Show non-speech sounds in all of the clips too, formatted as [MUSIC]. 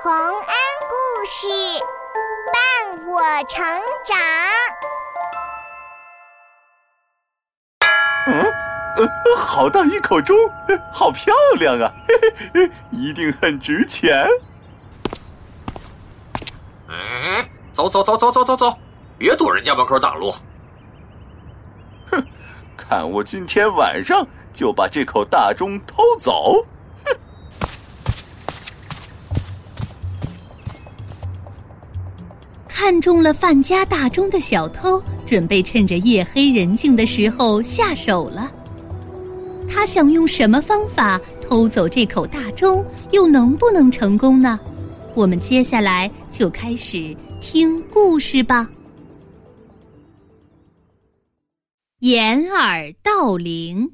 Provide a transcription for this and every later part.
洪恩故事伴我成长。嗯，呃，好大一口钟，好漂亮啊！嘿嘿，一定很值钱。嗯，走走走走走走走，别堵人家门口挡路。哼，看我今天晚上就把这口大钟偷走。看中了范家大钟的小偷，准备趁着夜黑人静的时候下手了。他想用什么方法偷走这口大钟，又能不能成功呢？我们接下来就开始听故事吧。掩耳盗铃，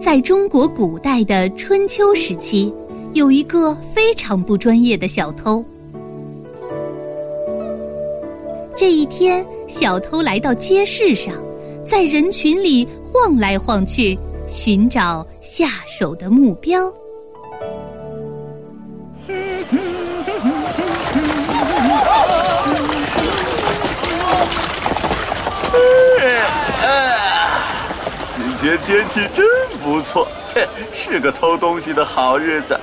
在中国古代的春秋时期。有一个非常不专业的小偷。这一天，小偷来到街市上，在人群里晃来晃去，寻找下手的目标。今天天气真不错。是个偷东西的好日子，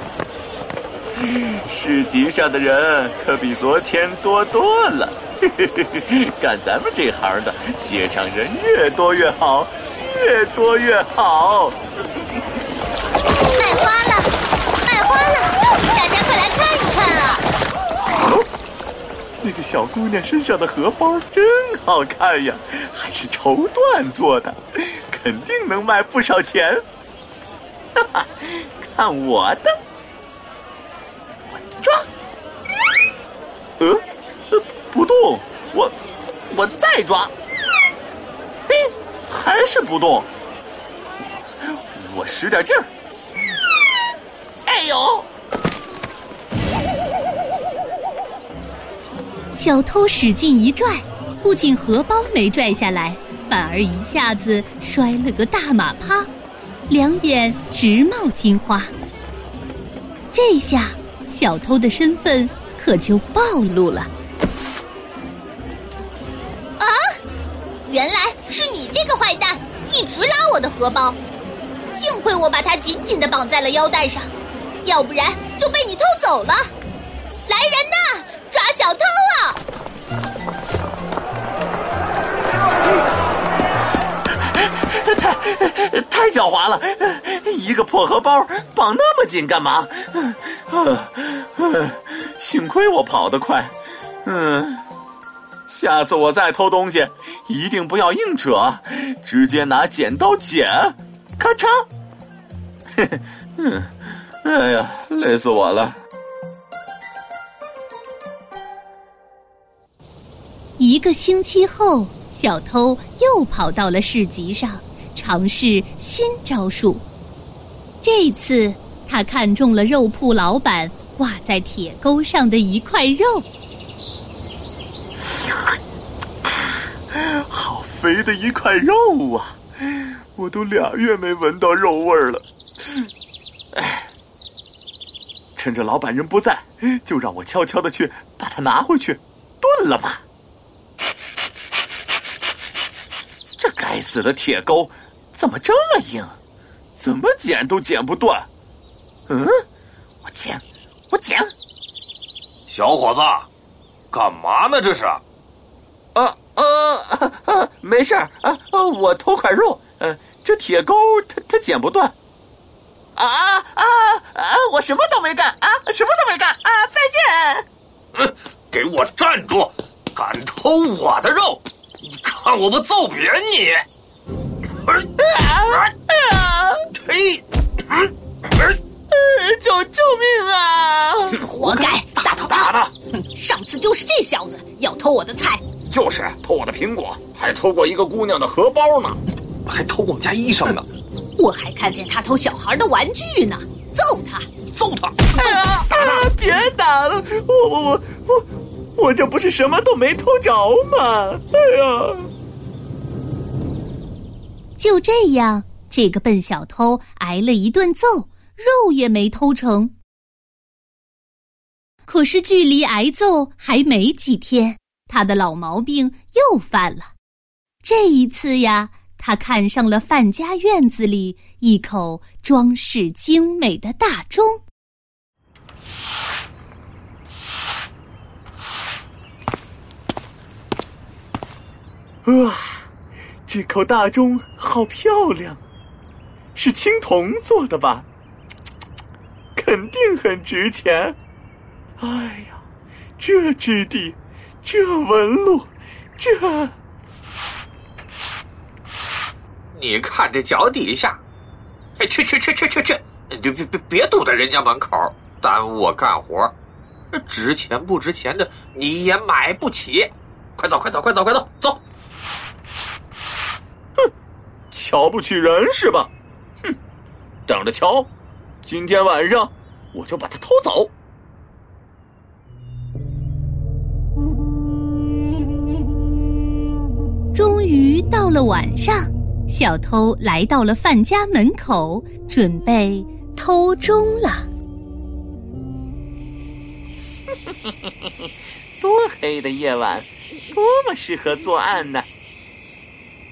[LAUGHS] 市集上的人可比昨天多多了。[LAUGHS] 干咱们这行的，街上人越多越好，越多越好。卖花了，卖花了，大家快来看一看啊！那个小姑娘身上的荷包真好看呀，还是绸缎做的，肯定能卖不少钱。[LAUGHS] 哈哈，看我的！呃，不动，我我再抓，嘿，还是不动。我使点劲儿，哎呦！小偷使劲一拽，不仅荷包没拽下来，反而一下子摔了个大马趴。两眼直冒金花，这下小偷的身份可就暴露了。啊！原来是你这个坏蛋，一直拉我的荷包，幸亏我把它紧紧的绑在了腰带上，要不然就被你偷走了。来人呐，抓小偷啊！[LAUGHS] 太太狡猾了！一个破荷包绑那么紧干嘛？[LAUGHS] 幸亏我跑得快。嗯，下次我再偷东西，一定不要硬扯，直接拿剪刀剪，咔嚓！嘿 [LAUGHS] 嘿嗯，哎呀，累死我了！一个星期后，小偷又跑到了市集上。尝试新招数，这次他看中了肉铺老板挂在铁钩上的一块肉，[LAUGHS] 好肥的一块肉啊！我都俩月没闻到肉味儿了。哎，趁着老板人不在，就让我悄悄的去把它拿回去炖了吧。这该死的铁钩！怎么这么硬？怎么剪都剪不断。嗯，我剪，我讲。小伙子，干嘛呢？这是？啊啊没事儿啊，我偷块肉。嗯，这铁钩它它剪不断。啊啊啊！我什么都没干啊，什么都没干啊！再见。嗯，给我站住！敢偷我的肉，你看我不揍扁你！啊 [LAUGHS] 啊！呸！救救命啊！活该！大头大的，上次就是这小子要偷我的菜，就是偷我的苹果，还偷过一个姑娘的荷包呢，[LAUGHS] 还偷我们家衣裳呢。[LAUGHS] 我还看见他偷小孩的玩具呢，揍他！揍他！哎呀！别打了！我我我我我这不是什么都没偷着吗？哎呀！就这样，这个笨小偷挨了一顿揍，肉也没偷成。可是距离挨揍还没几天，他的老毛病又犯了。这一次呀，他看上了范家院子里一口装饰精美的大钟。哇，这口大钟好漂亮，是青铜做的吧？肯定很值钱。哎呀，这质地，这纹路，这……你看这脚底下，哎，去去去去去去，别别别别堵在人家门口，耽误我干活。值钱不值钱的你也买不起，快走快走快走快走走！哼，瞧不起人是吧？哼，等着瞧，今天晚上我就把它偷走。终于到了晚上。小偷来到了范家门口，准备偷钟了。[LAUGHS] 多黑的夜晚，多么适合作案呢！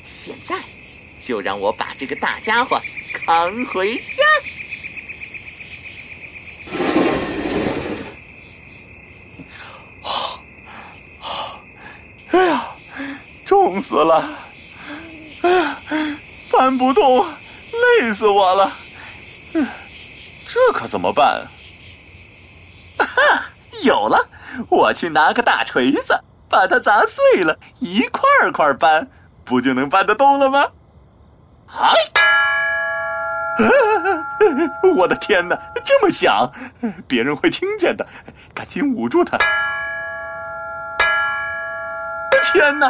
现在，就让我把这个大家伙扛回家。哎呀，重死了！搬不动，累死我了。这可怎么办？哈，[LAUGHS] 有了！我去拿个大锤子，把它砸碎了，一块块搬，不就能搬得动了吗？啊！[LAUGHS] 我的天哪，这么响，别人会听见的，赶紧捂住它。天哪，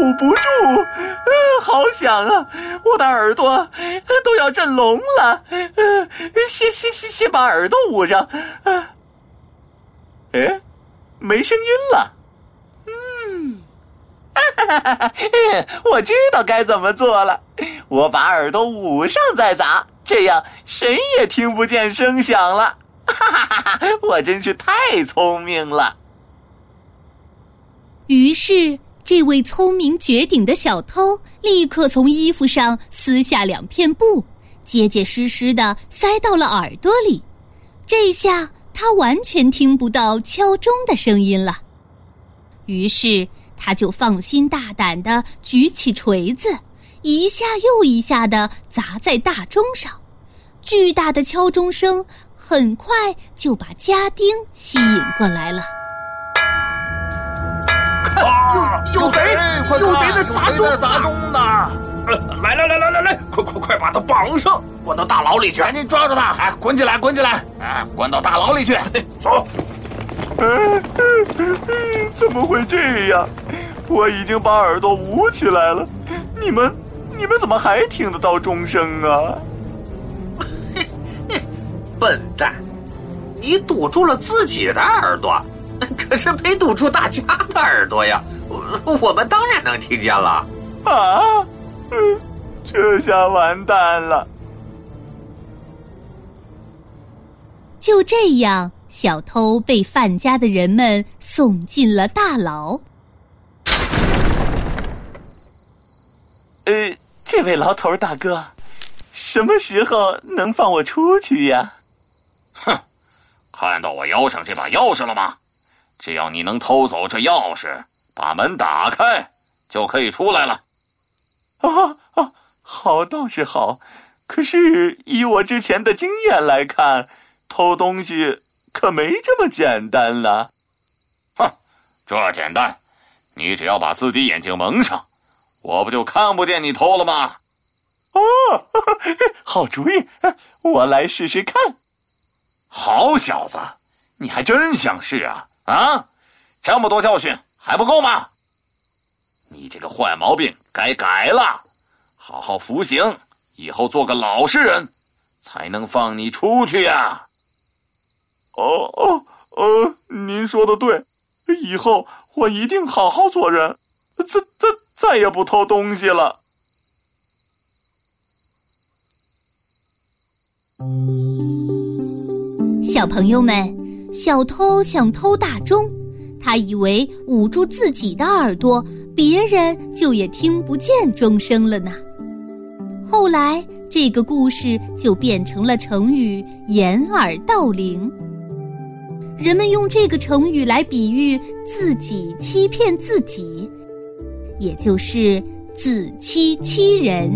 捂不住，呃好响啊！我的耳朵都要震聋了。呃先先先先把耳朵捂上。哎，没声音了。嗯，哈哈哈我知道该怎么做了。我把耳朵捂上再砸，这样谁也听不见声响了。哈哈哈哈！我真是太聪明了。于是。这位聪明绝顶的小偷立刻从衣服上撕下两片布，结结实实的塞到了耳朵里。这下他完全听不到敲钟的声音了。于是他就放心大胆的举起锤子，一下又一下的砸在大钟上。巨大的敲钟声很快就把家丁吸引过来了。有有贼！有贼在砸钟砸钟呢！来来来来来来，快快快把他绑上，关到大牢里去！赶紧抓住他！哎，滚起来，滚起来！哎，关到大牢里去！[LAUGHS] 走！[LAUGHS] 怎么会这样？我已经把耳朵捂起来了，你们，你们怎么还听得到钟声啊？[LAUGHS] 笨蛋，你堵住了自己的耳朵。可是没堵住大家的耳朵呀，我 [LAUGHS] 我们当然能听见了。啊，嗯，这下完蛋了。就这样，小偷被范家的人们送进了大牢。呃，这位牢头大哥，什么时候能放我出去呀？哼，看到我腰上这把钥匙了吗？只要你能偷走这钥匙，把门打开，就可以出来了。啊啊，好倒是好，可是以我之前的经验来看，偷东西可没这么简单了。哼，这简单，你只要把自己眼睛蒙上，我不就看不见你偷了吗？哦，好主意，我来试试看。好小子，你还真想试啊！啊，这么多教训还不够吗？你这个坏毛病该改了，好好服刑，以后做个老实人，才能放你出去呀。哦哦哦，您说的对，以后我一定好好做人，再再再也不偷东西了。嗯小朋友们，小偷想偷大钟，他以为捂住自己的耳朵，别人就也听不见钟声了呢。后来，这个故事就变成了成语“掩耳盗铃”。人们用这个成语来比喻自己欺骗自己，也就是自欺欺人。